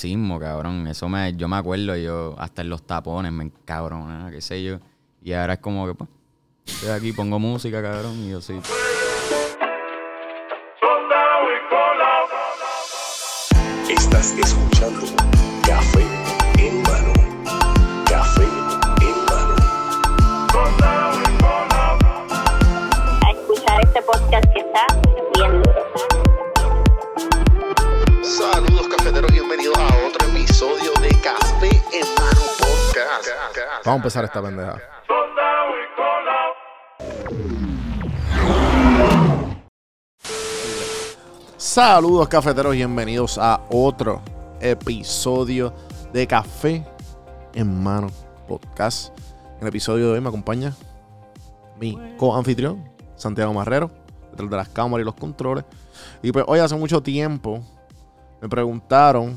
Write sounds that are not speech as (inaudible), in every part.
misticismo, cabrón. Eso me, yo me acuerdo, yo hasta en los tapones me cabrón, qué sé yo. Y ahora es como que, pues, estoy aquí, pongo música, cabrón, y yo sí. Estás Vamos a empezar esta pendeja. Saludos cafeteros, bienvenidos a otro episodio de Café en Mano Podcast. En el episodio de hoy me acompaña mi co-anfitrión, Santiago Marrero, detrás de las cámaras y los controles. Y pues hoy hace mucho tiempo me preguntaron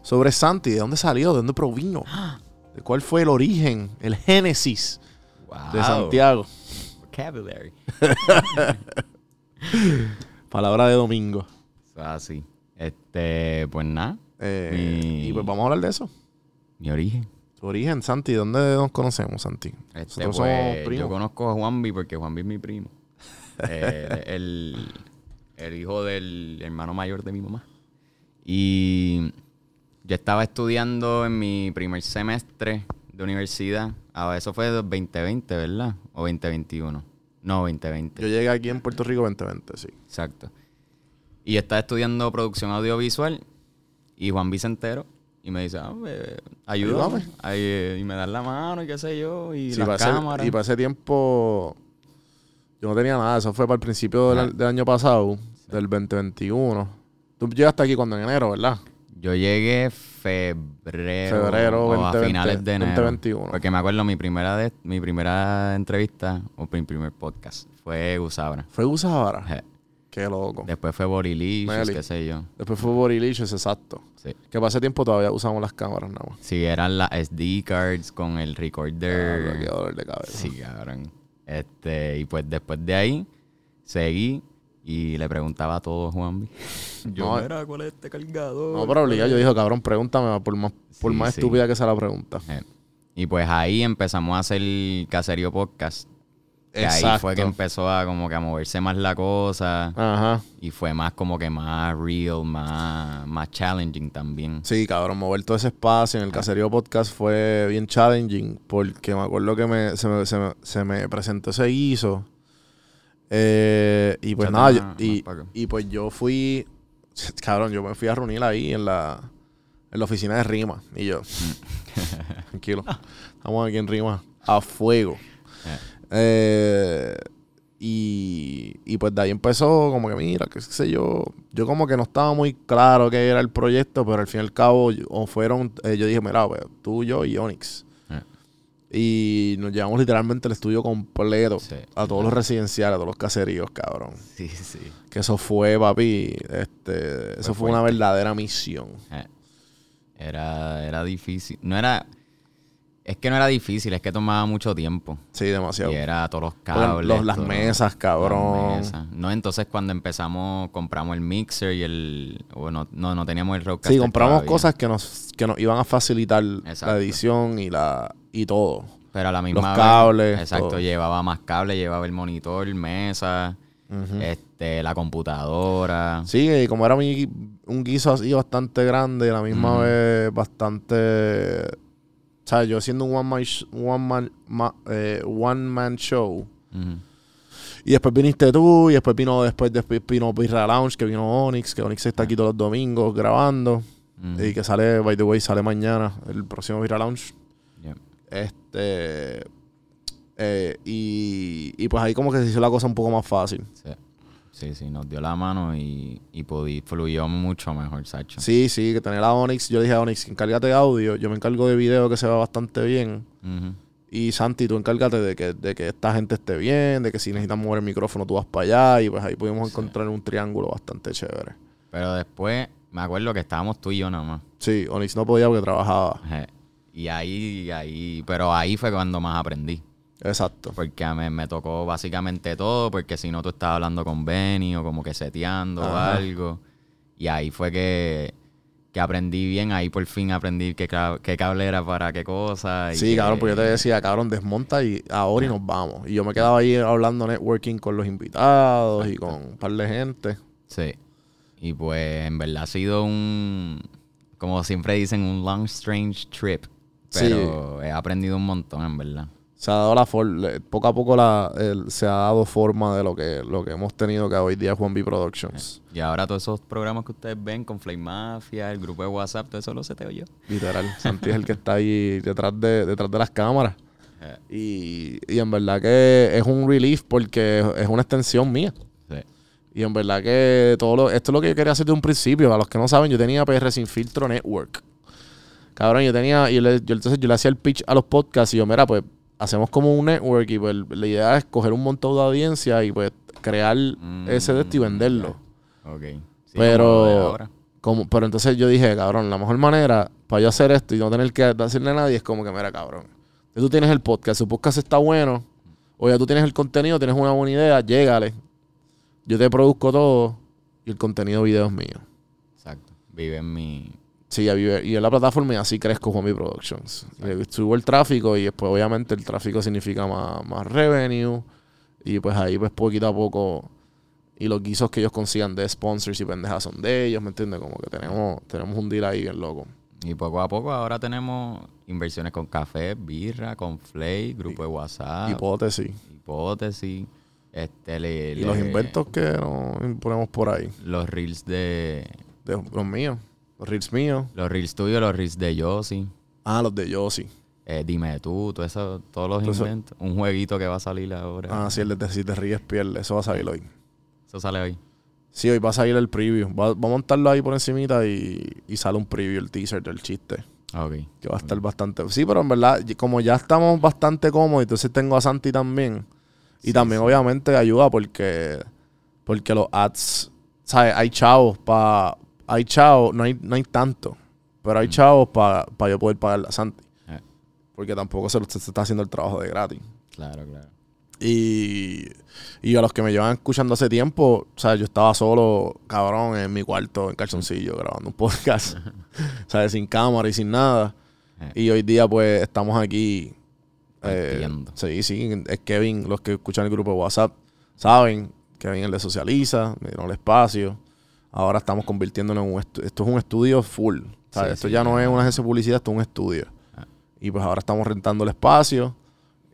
sobre Santi, ¿de dónde salió? ¿De dónde provino? ¿De cuál fue el origen, el génesis de. Santiago? Vocabulary. (laughs) Palabra de domingo. Así. Este, pues nada, Eh, Mi- Y pues vamos a hablar de eso. mi origen. Tu origen, Santi, ¿dónde nos conocemos, Santi? Este, pues, somos yo conozco a Juanvi porque Juanvi es mi primo. Eh, el, el hijo del hermano mayor de mi mamá. Y yo estaba estudiando en mi primer semestre de universidad. Ah, eso fue 2020, ¿verdad? O 2021. No, 2020. Yo llegué aquí en Puerto Rico 2020, sí. Exacto. Y yo estaba estudiando producción audiovisual y Juan Vicentero y me dice, ah, eh, ayúdame. Eh, y me dan la mano y qué sé yo, y Sí, las ese- cámaras. y para ese tiempo yo no tenía nada. Eso fue para el principio del, del año pasado, del 2021. Tú llegaste aquí cuando en enero, ¿verdad? Yo llegué febrero, Febrero o a 2020, finales de enero. 2021. Porque me acuerdo mi primera de, mi primera entrevista o mi primer podcast fue Gusabra. Fue Gusabara. Je. Qué loco. Después fue Borilicious, qué sé yo. Después fue Borilicious, exacto. Sí. Que para ese tiempo todavía usamos las cámaras nada más. Sí, eran las SD cards con el recorder. Dolor de cabeza. Sí, cabrón. Este, y pues después de ahí, seguí y le preguntaba a todo Juanvi. (laughs) Yo, No, mira, ¿cuál es este cargador? No, pero obligado, yo dije, cabrón, pregúntame por más, por Sí, más sí. estúpida que sea la pregunta. Eh, Y pues ahí empezamos a hacer Caserío Podcast. Que ahí fue que empezó a como que a moverse más la cosa. Ajá. Y fue más como que más real, más, más challenging también. Sí, cabrón, mover todo ese espacio en el Caserío Podcast fue bien challenging porque me acuerdo que me, se, me, se, me, se me presentó ese guiso. Eh, y pues nada, yo- y, y pues yo fui, (laughs) cabrón, yo me fui a reunir ahí en la, en la oficina de Rima. Y yo, (laughs) tranquilo, estamos aquí en Rima a fuego. Eh. Eh, y, y pues de ahí empezó como que mira, qué sé yo, yo como que no estaba muy claro qué era el proyecto, pero al fin y al cabo yo- o fueron, eh, yo dije, mira, pues, tú, yo y Onyx. Y nos llevamos literalmente el estudio completo Sí. a todos los residenciales, a todos los caseríos, cabrón. Sí, sí. Que eso fue, papi, este, eso fue una verdadera misión. Eh, Era, era difícil. No era. Es que no era difícil, es que tomaba mucho tiempo. Sí, demasiado. Y era todos los cables. los- las mesas, cabrón. las mesas. No, entonces cuando empezamos, compramos el mixer y el. Bueno, no, no teníamos el roadcaster. Sí, compramos todavía. cosas que nos, que nos iban a facilitar Exacto. la edición y la y todo. Pero a la misma los vez- cables, Exacto, todo. llevaba más cables, llevaba el monitor, mesa, este, la computadora. Sí, y como era mi, un guiso así bastante grande, a la misma vez bastante... O sea, yo siendo un one man, one man, ma- eh, one man show. Y después viniste tú, y después vino después, después vino Birra Lounge, que vino Onyx, que Onyx está aquí todos los domingos grabando. Y que sale, by the way, sale mañana, el próximo Birra Lounge. Yeah. Este... eh, y, y pues ahí como que se hizo la cosa un poco más fácil. Sí. sí, sí, nos dio la mano y, y pudi- fluyó mucho mejor, Sacho. Sí, sí, que tener a Onyx. Yo le dije a Onyx, encárgate de audio. Yo me encargo de video que se va bastante bien. Y Santi, tú encárgate de que, de que esta gente esté bien, de que si necesitan mover el micrófono tú vas para allá. Y pues ahí pudimos encontrar un triángulo bastante chévere. Pero después, me acuerdo que estábamos tú y yo nada más. Sí, Onyx no podía porque trabajaba. Je. Y ahí, ahí, pero ahí fue cuando más aprendí. Exacto. Porque a mí me tocó básicamente todo, porque si no tú estabas hablando con Benny o como que seteando o algo. Y ahí fue que que aprendí bien. Ahí por fin aprendí qué, qué cable era para qué cosa. y Sí, que- cabrón, porque yo te decía, cabrón, desmonta y ahora y nos vamos. Y yo me quedaba ahí hablando networking con los invitados y con un par de gente. Sí. Y pues en verdad ha sido un, como siempre dicen, un long strange trip. Sí. Pero he aprendido un montón, en verdad. Se ha dado la for- le- poco a poco la, el- se ha dado forma de lo que, lo que hemos tenido que hoy día es Juan B Productions. Y ahora todos esos programas que ustedes ven con Flame Mafia, el grupo de WhatsApp, todo eso lo seteo yo. Literal. Santi es el que está ahí detrás de, detrás de las cámaras. (laughs) Eh, Y, y en verdad que es un relief porque es una extensión mía. sí. Y en verdad que todo lo, esto es lo que yo quería hacer de un principio. Para los que no saben, yo tenía PR Sin Filtro Network. Cabrón, yo tenía, y le- yo, entonces yo le hacía el pitch a los podcasts y yo, mira, pues hacemos como un network y pues la idea es coger un montón de audiencia y pues crear ese de esto y Mm, venderlo. Ok. Sí, pero, como pero entonces yo dije, cabrón, la mejor manera para yo hacer esto y no tener que decirle a nadie es como que, mira, cabrón, tú tienes el podcast, su podcast está bueno, o ya tú tienes el contenido, tienes una buena idea, llégale. Yo te produzco todo y el contenido video es mío. Exacto. Vive en mi... Sí, ya vive- y en la plataforma y así crezco Juanmi Productions. Y subo el tráfico y después obviamente el tráfico significa más, más revenue. Y pues ahí pues poquito a poco y los guisos que ellos consigan de sponsors y pendejas son de ellos, ¿me entiendes? Como que tenemos, tenemos un deal ahí bien loco. Y poco a poco ahora tenemos inversiones con café, birra, con Flay, grupo de WhatsApp, Hipótesis. hipótesis, este, le- Y los inventos que nos ponemos por ahí. los reels de... De los míos. Los reels míos. Los reels tuyos, los reels de Yossi, Ah, los de Yossi. eh, Dime tú, todo eso, todos los eso- inventos. Un jueguito que va a salir ahora. Ah, sí, el de si te ríes, pierde. Eso va a salir hoy. Eso sale hoy. Sí, hoy va a salir el preview. Va, va a montarlo ahí por encimita y, y sale un preview, el teaser del chiste. Ah, Ok. Que va a estar bastante. Sí, pero en verdad, como ya estamos bastante cómodos, entonces tengo a Santi también. Y Sí, también, sí. obviamente, ayuda porque. Porque los ads. ¿Sabes? Hay chavos para. Hay chavos, no hay, no hay tanto. Pero hay chavos para yo poder pagarle a Santi. Mm. Eh, Porque tampoco se, se está haciendo el trabajo de gratis. claro, claro. Y, y a los que me llevan escuchando hace tiempo, o sea, yo estaba solo, cabrón, en mi cuarto, en calzoncillo, grabando un podcast, (laughs) (laughs) ¿sabes? Sin cámara y sin nada. Eh. Y hoy día, pues, estamos aquí. eh, sí, sí, es Kevin, los que escuchan el grupo de WhatsApp, saben, Kevin él le socializa, me dieron el espacio. Ahora estamos convirtiéndonos en un estu- esto es un estudio full. esto sí, ya no es una agencia de publicidad, esto es un estudio. Ah. Y pues ahora estamos rentando el espacio.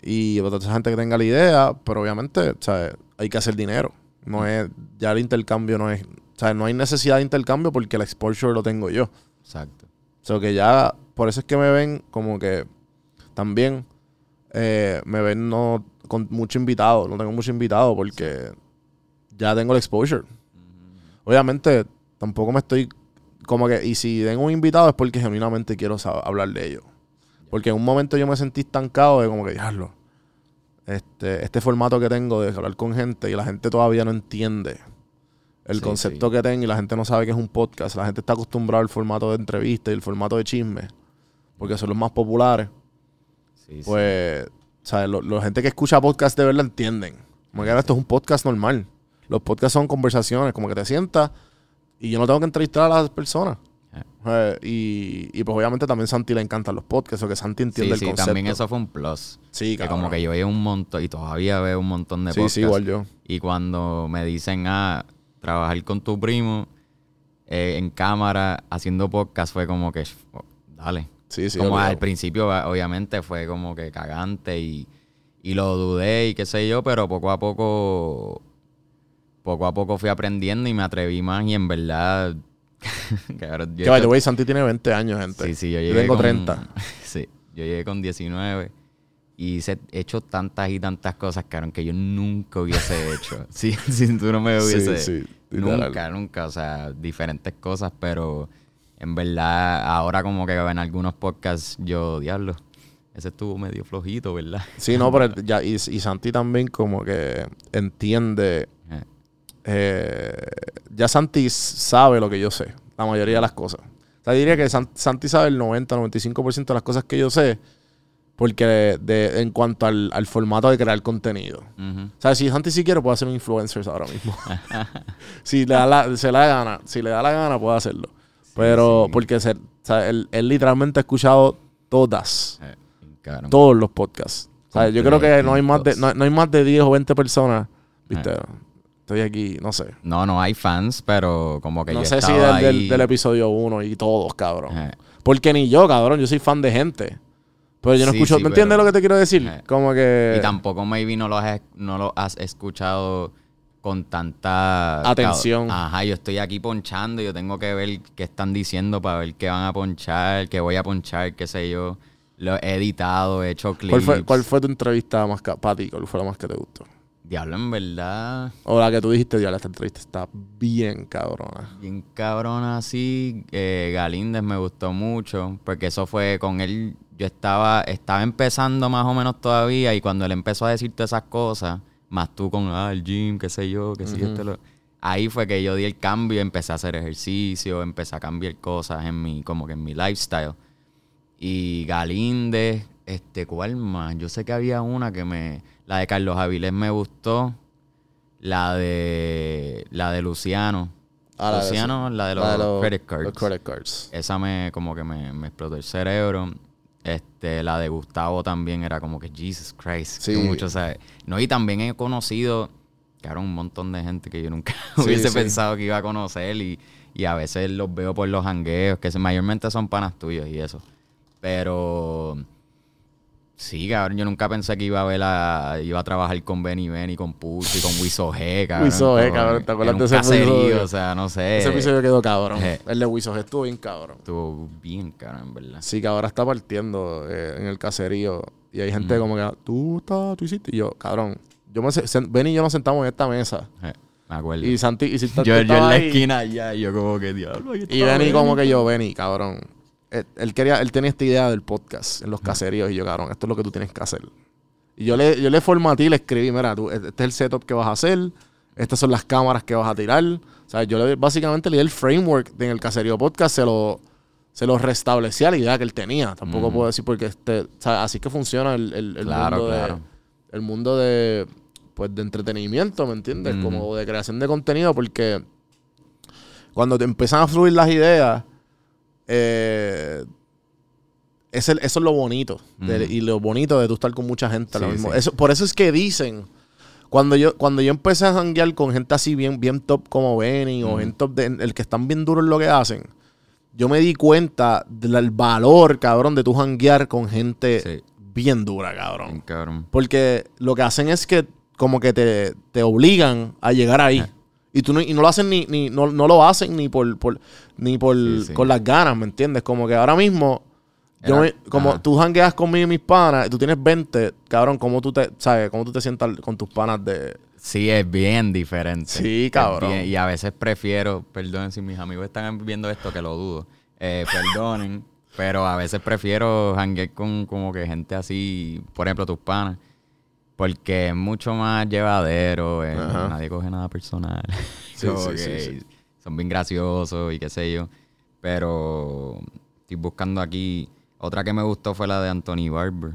Y para toda esa gente que tenga la idea, pero obviamente, ¿sabes? Hay que hacer dinero. No es, ya el intercambio no es, ¿sabes? No hay necesidad de intercambio porque el exposure lo tengo yo. Exacto. O sea, que ya, por eso es que me ven como que también eh, me ven no con mucho invitado, no tengo mucho invitado porque ya tengo el exposure. Obviamente, tampoco me estoy como que, y si tengo un invitado es porque genuinamente quiero sab- hablar de ello. Porque en un momento yo me sentí estancado de como que, diablo, este, este formato que tengo de hablar con gente y la gente todavía no entiende el Sí, concepto sí. que tengo y la gente no sabe que es un podcast. La gente está acostumbrada al formato de entrevista y el formato de chisme, porque son los más populares. Sí. Pues, ¿sabes? La gente que escucha podcast de verdad entienden. Como que ahora esto es un podcast normal. Los podcasts son conversaciones, como que te sientas y yo no tengo que entrevistar a las personas. Eh. Eh, y, y pues obviamente también Santi le encantan los podcasts, o que Santi entiende Sí, el sí, concepto. también eso fue un plus. Sí, que cabrón. como que yo veía un montón, y todavía veo un montón de Sí, podcasts. sí, igual yo. Y cuando me dicen, ah, trabajar con tu primo eh, en cámara haciendo podcast fue como que, oh, dale. Sí, sí. como obligado. al principio, obviamente, fue como que cagante y, y lo dudé y qué sé yo, pero poco a poco, poco a poco fui aprendiendo y me atreví más y en verdad... (laughs) cabrón, yo Que Santi tiene 20 años, gente. Sí, sí, yo Yo llegué tengo con, 30. (laughs) Sí, yo llegué con 19 y he hecho tantas y tantas cosas, cabrón, que yo nunca hubiese (laughs) hecho. Si, si tú no me hubiese... Sí, sí, nunca, nunca, o sea, diferentes cosas, pero en verdad ahora como que en algunos podcasts yo, diablo, ese estuvo medio flojito, ¿verdad? Sí, no, pero ya, y, y Santi también como que entiende. Eh, eh, ya Santi sabe lo que yo sé, la mayoría de las cosas. O sea, diría que San- Santi sabe el 90-95% de las cosas que yo sé, porque de, en cuanto al, al formato de crear contenido. O sea, si Santi sí quiere, puede hacer un influencer ahora mismo. (laughs) si le da la, se le da gana, si le da la gana, puede hacerlo. Pero sí. porque se- o sea, él, él literalmente ha escuchado todas, Eh, todos los podcasts. O sea, yo creo que no hay más de, no, no hay más de 10 o 20 personas. Viste, estoy aquí, no sé. No, no hay fans, pero como que No yo sé si del, del- ahí- del episodio 1 y todos, cabrón. Eh, Porque ni yo, cabrón, yo soy fan de gente. Pero yo no Sí, escucho, sí, ¿me entiendes pero- lo que te quiero decir? Eh. Como que... Y tampoco maybe no lo has, no lo has escuchado con tanta Atención. Ajá, yo estoy aquí ponchando, yo tengo que ver qué están diciendo para ver qué van a ponchar, qué voy a ponchar, qué sé yo. Lo he editado, he hecho clips. ¿Cuál fue, ¿Cuál fue tu entrevista más para ti? ¿Cuál fue la más que te gustó? Diablo, en verdad, O la que tú dijiste, diablo, esta entrevista está bien cabrona. bien cabrona así. Eh, Galíndez me gustó mucho, porque eso fue con él. Yo estaba, estaba empezando más o menos todavía, y cuando él empezó a decir todas esas cosas, más tú con ah, el gym, qué sé yo, qué sé yo, lo- ahí fue que yo di el cambio, empecé a hacer ejercicio, empecé a cambiar cosas en mi, como que en mi lifestyle. Y Galíndez, este, ¿cuál más? Yo sé que había una que me. La de Carlos Avilés me gustó. La de. La de Luciano. Ah, la de- Luciano, la de los, credit cards. Los credit cards. Esa me, como que me, me explotó el cerebro. Este, la de Gustavo también era como que Jesus Christ. Sí. mucho, ¿sabes? No, y también he conocido, claro, un montón de gente que yo nunca (laughs) Sí, hubiese sí. pensado que iba a conocer y, y a veces los veo por los hangueos, que mayormente son panas tuyos y eso. Pero sí, cabrón, yo nunca pensé que iba a ver a, iba a trabajar con Benny Benny, con Pulse y con Wiso G, cabrón. Wiso G, cabrón, ¿te acuerdas de ese caserío, o sea, no sé. Ese episodio quedó cabrón. eh. El de Wiso estuvo bien cabrón. Estuvo bien, cabrón, en verdad. Sí, que ahora está partiendo eh, en el caserío. Y hay gente como que, tú estás, tú hiciste. Y yo, cabrón, yo me, se- sen- Ben y yo nos sentamos en esta mesa. Eh, me acuerdo. Y Santi, y Santi yo, yo en la ahí. esquina allá, y yo como que diablo. Y está Benny como Benny. que yo, Benny, cabrón. Él, él quería, él tenía esta idea del podcast en los caseríos. Y yo, cabrón, esto es lo que tú tienes que hacer. Y yo le, yo le formaté y le escribí, mira, tú, este es el setup que vas a hacer. Estas son las cámaras que vas a tirar. O sea, yo le, básicamente le di el framework de en el caserío podcast. Se lo, se lo restablecía la idea que él tenía. Tampoco puedo decir porque este, o sea, así que funciona el, el- el Claro, mundo claro. de el mundo de pues de entretenimiento, ¿me entiendes? Como de creación de contenido porque cuando te empiezan a fluir las ideas eh, es el- eso es lo bonito de- y lo bonito de tú estar con mucha gente. lo Sí, mismo. sí. Eso, por eso es que dicen cuando yo, cuando yo empecé a janguear con gente así bien, bien top como Benny o gente top de, el que están bien duros en lo que hacen, yo me di cuenta del valor, cabrón, de tu janguear con gente Sí. bien dura, cabrón. Cabrón. Porque lo que hacen es que como que te, te obligan a llegar ahí. Y tú no, y no lo hacen ni, ni no, no lo hacen ni por, por ni por Sí, sí. con las ganas, ¿me entiendes? Como que ahora mismo yo me- como ajá. tú jangueas conmigo y mis panas, y tú tienes 20, cabrón, ¿cómo tú te, sabes, cómo tú te sientas con tus panas de Sí, es bien diferente. Sí, cabrón. bien- y a veces prefiero, perdonen si mis amigos están viendo esto, que lo dudo. Eh, perdonen, (laughs) pero a veces prefiero janguear con como que gente así, por ejemplo, tus panas. Porque es mucho más llevadero, eh, nadie coge nada personal. (laughs) Sí, sí. Son bien graciosos y qué sé yo. Pero estoy buscando aquí. Otra que me gustó fue la de Anthony Barber.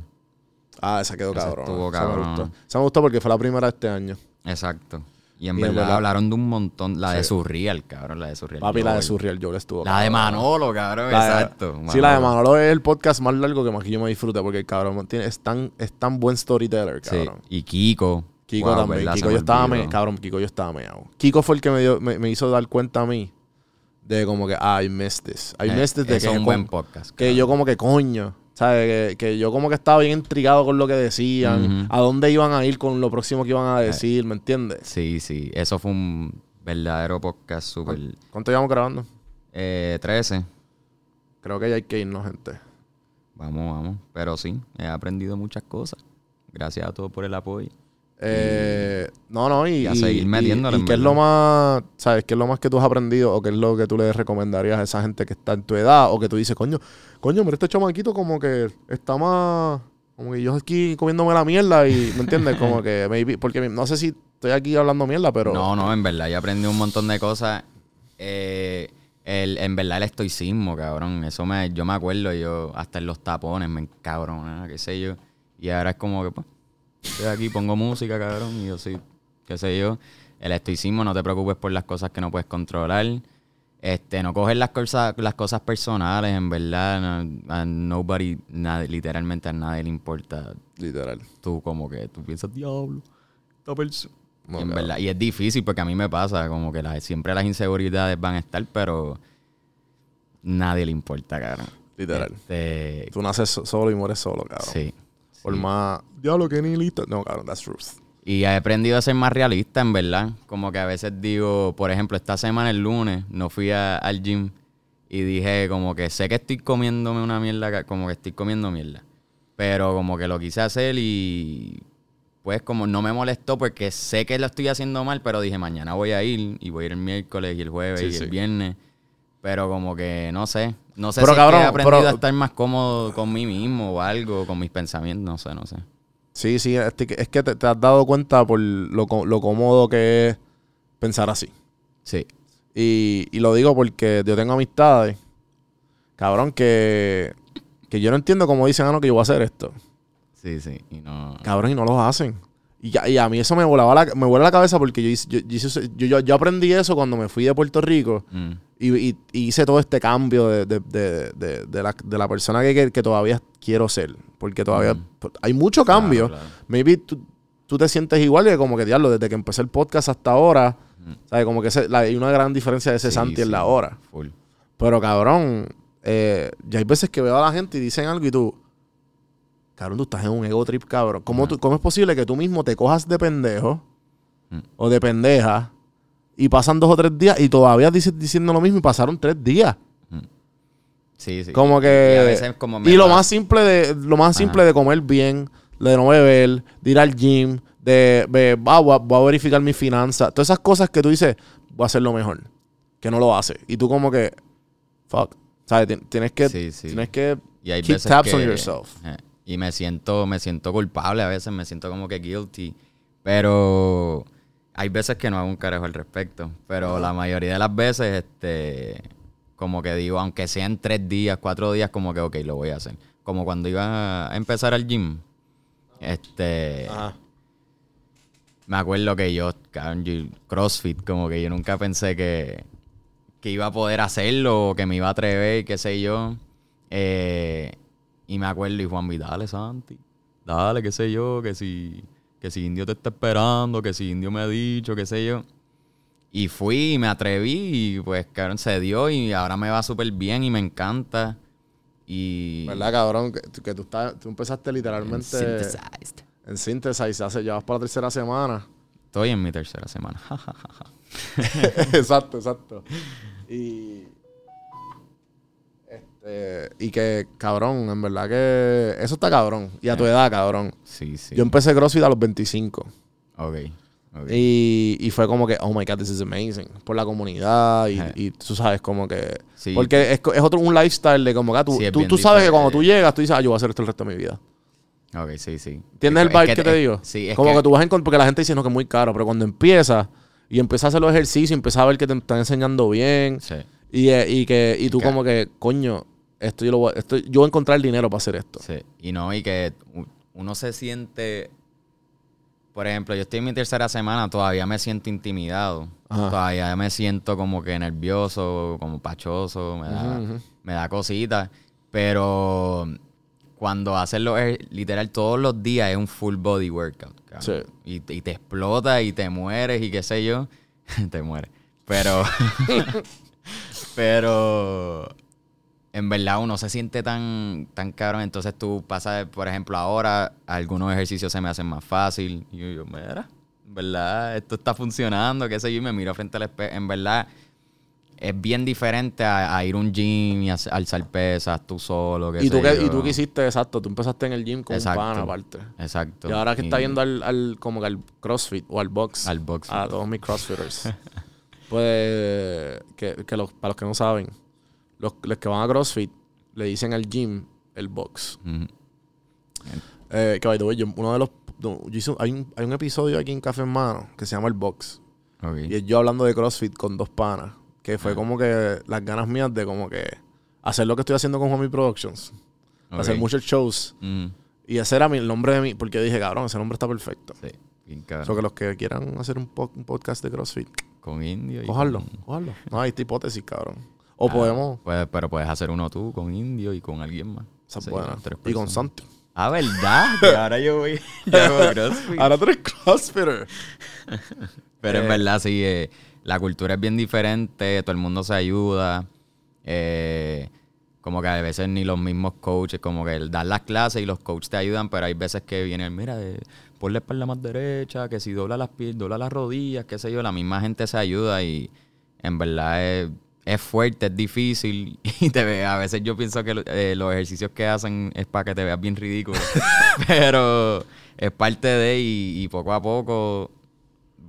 Ah, esa quedó Esa cabrón. estuvo Esa me gustó. Esa me gustó porque fue la primera de este año. Exacto. Y en Y verdad, verdad- hablaron de un montón. La de Sí. Surreal, cabrón. La de Surreal. Papi, la de. Surreal Joel estuvo La de. Manolo, cabrón. La de- exacto. Sí, la de Manolo es el podcast más largo que más que yo me disfruto porque el cabrón tiene, es, tan, es tan buen storyteller, Sí. cabrón. Y Kiko. Kiko Wow, también. Kiko yo estaba me, cabrón, Kiko yo estaba meado. Kiko fue el que me, dio, me, me hizo dar cuenta a mí de como que ah, I missed this. I Eh, missed this de que, es un buen podcast. que yo como que coño, ¿sabes? Que, que yo como que estaba bien intrigado con lo que decían. Eh. a dónde iban a ir con lo próximo que iban a decir, ¿me entiendes? Sí, sí. Eso fue un verdadero podcast súper. ¿Cuánto llevamos grabando? Eh, 13. Creo que ya hay que irnos, gente. Vamos, vamos. Pero sí, he aprendido muchas cosas. Gracias a todos por el apoyo. Eh, no, no, y, y a y- seguir y- metiéndole, y en qué es lo más, ¿sabes? ¿Qué es lo más que tú has aprendido o qué es lo que tú le recomendarías a esa gente que está en tu edad o que tú dices, coño, coño, mira este chamaquito como que está más, como que yo aquí comiéndome la mierda y, ¿me entiendes? Como (laughs) que, maybe, porque no sé si estoy aquí hablando mierda, pero... No, no, en verdad, yo aprendí un montón de cosas. Eh, el, en verdad, el estoicismo, cabrón. Eso me, yo me acuerdo, yo hasta en los tapones me encabrona, qué sé yo. Y ahora es como que, pues, estoy aquí, pongo música, cabrón, y yo sí, qué sé yo. El estoicismo, no te preocupes por las cosas que no puedes controlar. Este, no coger las cosas, las cosas personales, en verdad. no- a nobody, nadie, literalmente a nadie le importa. Literal. Tú como que tú piensas, diablo, esta persona. No, Y en verdad, y es difícil porque a mí me pasa, como que la- siempre las inseguridades van a estar, pero nadie le importa, cabrón. Literal. Este, Tú naces so- solo y mueres solo, cabrón. sí. Por más. Diablo, que ni listo. No, cabrón, that's truth. Y he aprendido a ser más realista, en verdad. Como que a veces digo, por ejemplo, esta semana, el lunes, no fui a- al gym y dije como que sé que estoy comiéndome una mierda, como que estoy comiendo mierda. Pero como que lo quise hacer y pues como no me molestó porque sé que lo estoy haciendo mal, pero dije mañana voy a ir y voy a ir el miércoles y el jueves Sí, y sí. el viernes. Pero como que no sé, no sé Pero, si es que cabrón, he aprendido pero- a estar más cómodo con mí mismo o algo, con mis pensamientos, no sé, no sé. Sí, sí, este es que te, te has dado cuenta por lo, lo cómodo que es pensar así. Sí. Y, y lo digo porque yo tengo amistades, cabrón, que, que yo no entiendo cómo dicen, ah, no, que yo voy a hacer esto. Sí, sí. Y no. Cabrón, y no lo hacen. Y, ya- y a mí eso me volaba la, me vuela la cabeza porque yo, yo, yo aprendí eso cuando me fui de Puerto Rico Mm. y, y- y hice todo este cambio de, de- de- de- la, de la persona que, que, todavía quiero ser. Porque todavía Mm. hay mucho cambio. Claro, claro. Maybe tú, tú te sientes igual que como que, diablo, desde que empecé el podcast hasta ahora, Mm. ¿sabes? Como que la- hay una gran diferencia de ese Sí, Santi en la hora. Full. Pero cabrón, eh, ya hay veces que veo a la gente y dicen algo y tú, cabrón, tú estás en un ego trip, cabrón. ¿Cómo, Ajá. tú- cómo es posible que tú mismo te cojas de pendejo Mm. o de pendeja y pasan dos o tres días y todavía dices diciendo lo mismo y pasaron tres días? Sí, sí. Como que. Y, a veces como y lo más simple de, lo más Ajá. simple de comer bien, de no beber, de ir al gym, de, de, ah, voy, a, voy a verificar mis finanzas. Todas esas cosas que tú dices, voy a hacer lo mejor. Que no lo hace. Y tú como que, fuck. ¿Sabes? Tien- Tienes que, Sí, sí. tienes que Y hay keep veces tabs que, on yourself. eh, y me siento, me siento culpable a veces, me siento como que guilty. Pero hay veces que no hago un carajo al respecto. Pero la mayoría de las veces, este, como que digo, aunque sean tres días, cuatro días, como que ok, lo voy a hacer. Como cuando iba a empezar al gym. Este. Ajá. Me acuerdo que yo, CrossFit, como que yo nunca pensé que, que iba a poder hacerlo o que me iba a atrever, qué sé yo. Eh, y me acuerdo, y Juan dale, Santi, dale, qué sé yo, que si, que si Indio te está esperando, que si Indio me ha dicho, qué sé yo. Y fui y me atreví y pues, cabrón, se dio y ahora me va súper bien y me encanta. Y... ¿Verdad, cabrón? Que, que tú, estás, tú empezaste literalmente Synthesized. en Synthesize. Hace, ya vas para la tercera semana. Estoy en mi tercera semana. (laughs) (laughs) exacto, exacto. Y. Este, y que, cabrón, en verdad que. Eso está cabrón. Y a tu edad, cabrón. sí, sí. Yo empecé CrossFit a los 25. Ok. Y, y fue como que, oh my god, this is amazing. Por la comunidad y, y tú sabes, como que. Sí. Porque es, es otro un lifestyle de como que ah, tú, Sí, tú, sabes que cuando tú llegas, tú dices, ah, yo voy a hacer esto el resto de mi vida. Ok, sí, sí. ¿Entiendes el vibe que, te digo? Sí, es como que, que, tú vas a encontrar, porque la gente dice no, que es muy caro, pero cuando empiezas y empiezas a hacer los ejercicios, empiezas a ver que te están enseñando bien Sí, y, eh, y que y tú como que, coño, esto yo lo voy, a- esto, yo voy a encontrar el dinero para hacer esto. sí. Y no, y que uno se siente... Por ejemplo, yo estoy en mi tercera semana, todavía me siento intimidado. Ajá. Todavía me siento como que nervioso, como pachoso, me da, me da cositas. Pero cuando haces lo literal todos los días es un full body workout. Sí. Y, te- y te explota y te mueres y qué sé yo. (laughs) te mueres. Pero. (laughs) pero. En verdad uno se siente tan, tan cabrón. Entonces tú pasas, por ejemplo, ahora algunos ejercicios se me hacen más fácil. Y yo, yo, mira, en verdad, esto está funcionando, qué sé yo, y me miro frente al espejo. En verdad, es bien diferente a, a ir a un gym y a, alzar pesas tú solo. qué Y tú, yo. y tú que hiciste, exacto, tú empezaste en el gym con Exacto. un pana aparte. Exacto. Y ahora que Y- está yendo al, al, como que al CrossFit o al box. Al box. A todos mis (laughs) CrossFitters. pues, que, que los, para los que no saben, los, los que van a CrossFit le dicen al gym el box. Eh, que by the way, yo- uno de los. yo hice un- hay, un, hay un episodio aquí en Café en Mano que se llama El Box. Y es yo hablando de CrossFit con dos panas. Que fue Ah. como que las ganas mías de como que hacer lo que estoy haciendo con Juanmi Productions. Hacer muchos shows. Y ese era mi, el nombre de mí. Porque dije, cabrón, ese nombre está perfecto. sí, bien cabrón. So que los que quieran hacer un, po- un podcast de CrossFit, con indio. y Cójalo, con-. No, hay esta hipótesis, cabrón. O Ah, podemos. pues, pero puedes hacer uno tú con indio y con alguien más. Buena. tres Y con. Santi. Ah, ¿verdad? (laughs) Que ahora yo voy. yo hago (laughs) CrossFit. Ahora tú eres CrossFitter. Pero Eh, en verdad, sí, eh, la cultura es bien diferente, todo el mundo se ayuda. eh, como que a veces ni los mismos coaches, como que dan las clases y los coaches te ayudan, pero hay veces que vienen, mira, eh, ponle espalda más derecha, que si dobla las pies, dobla las rodillas, qué sé yo, la misma gente se ayuda y en verdad es, es fuerte, es difícil (laughs) y te ve, a veces yo pienso que eh, los ejercicios que hacen es para que te veas bien ridículo, (laughs) pero es parte de y, y poco a poco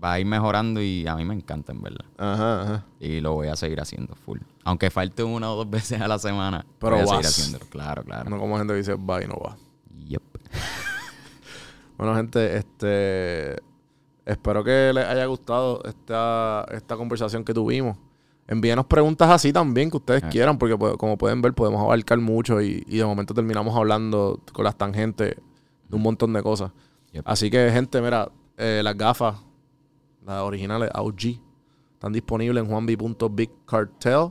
va a ir mejorando y a mí me encanta, en verdad. Ajá, ajá. Y lo voy a seguir haciendo full. Aunque falte una o dos (laughs) veces a la semana, Pero voy a seguir haciéndolo. Claro, claro. No como gente que dice va y no va. Yep. Bueno, gente, este. Espero que les haya gustado esta, esta conversación que tuvimos. Envíenos preguntas así también que ustedes Ah. quieran, porque como pueden ver, podemos abarcar mucho y, y de momento terminamos hablando con las tangentes de un montón de cosas. Yep. Así que, gente, mira, eh, las gafas, las originales OG, están disponibles en juanbi.bigcartel.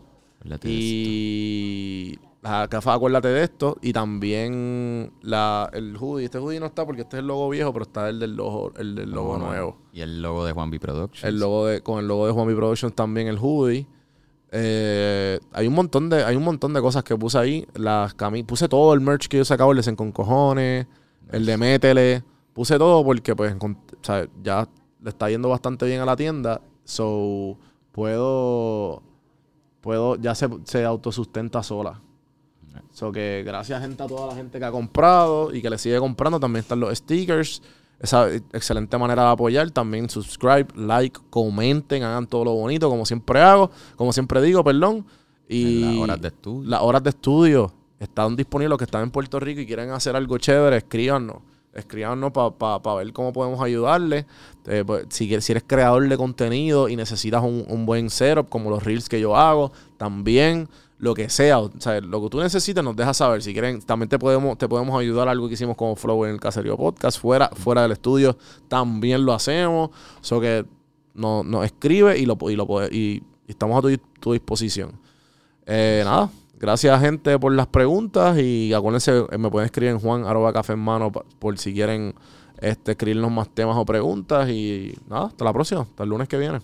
Y las gafas, acuérdate de esto. Y también la, el hoodie. Este hoodie no está porque este es el logo viejo, pero está el del logo, el del logo nuevo. Y el logo de Juan B Productions. El logo de, con el logo de Juanmi Productions también el hoodie. Eh, hay un montón de, hay un montón de cosas que puse ahí. Las puse todo el merch que yo sacaba, el de con cojones, el de Métele. Puse todo porque pues encont- o sea, ya le está yendo bastante bien a la tienda. So puedo. Puedo. Ya se, se autosustenta sola. So que gracias gente a toda la gente que ha comprado y que le sigue comprando. También están los stickers. Esa excelente manera de apoyar. También subscribe, like, comenten, hagan todo lo bonito, como siempre hago, como siempre digo, perdón. Y En las horas de estudio. Las horas de estudio están disponibles. Los que están en Puerto Rico y quieren hacer algo chévere, escríbanos. Escríbanos para ver cómo podemos ayudarle. Eh, pues, si, quieres- si eres creador de contenido y necesitas un, un buen setup, como los reels que yo hago, también lo que sea, o sea, lo que tú necesites nos dejas saber. Si quieren, también te podemos, te podemos ayudar algo que hicimos como Flow en el Caserío Podcast, fuera, fuera del estudio, también lo hacemos. So que nos nos escribe y lo, y lo y, estamos a tu, tu disposición. Eh, nada, gracias gente por las preguntas y acuérdense, eh, me pueden escribir en Juan arroba café en mano por si quieren este, escribirnos más temas o preguntas y nada, hasta la próxima, hasta el lunes que viene.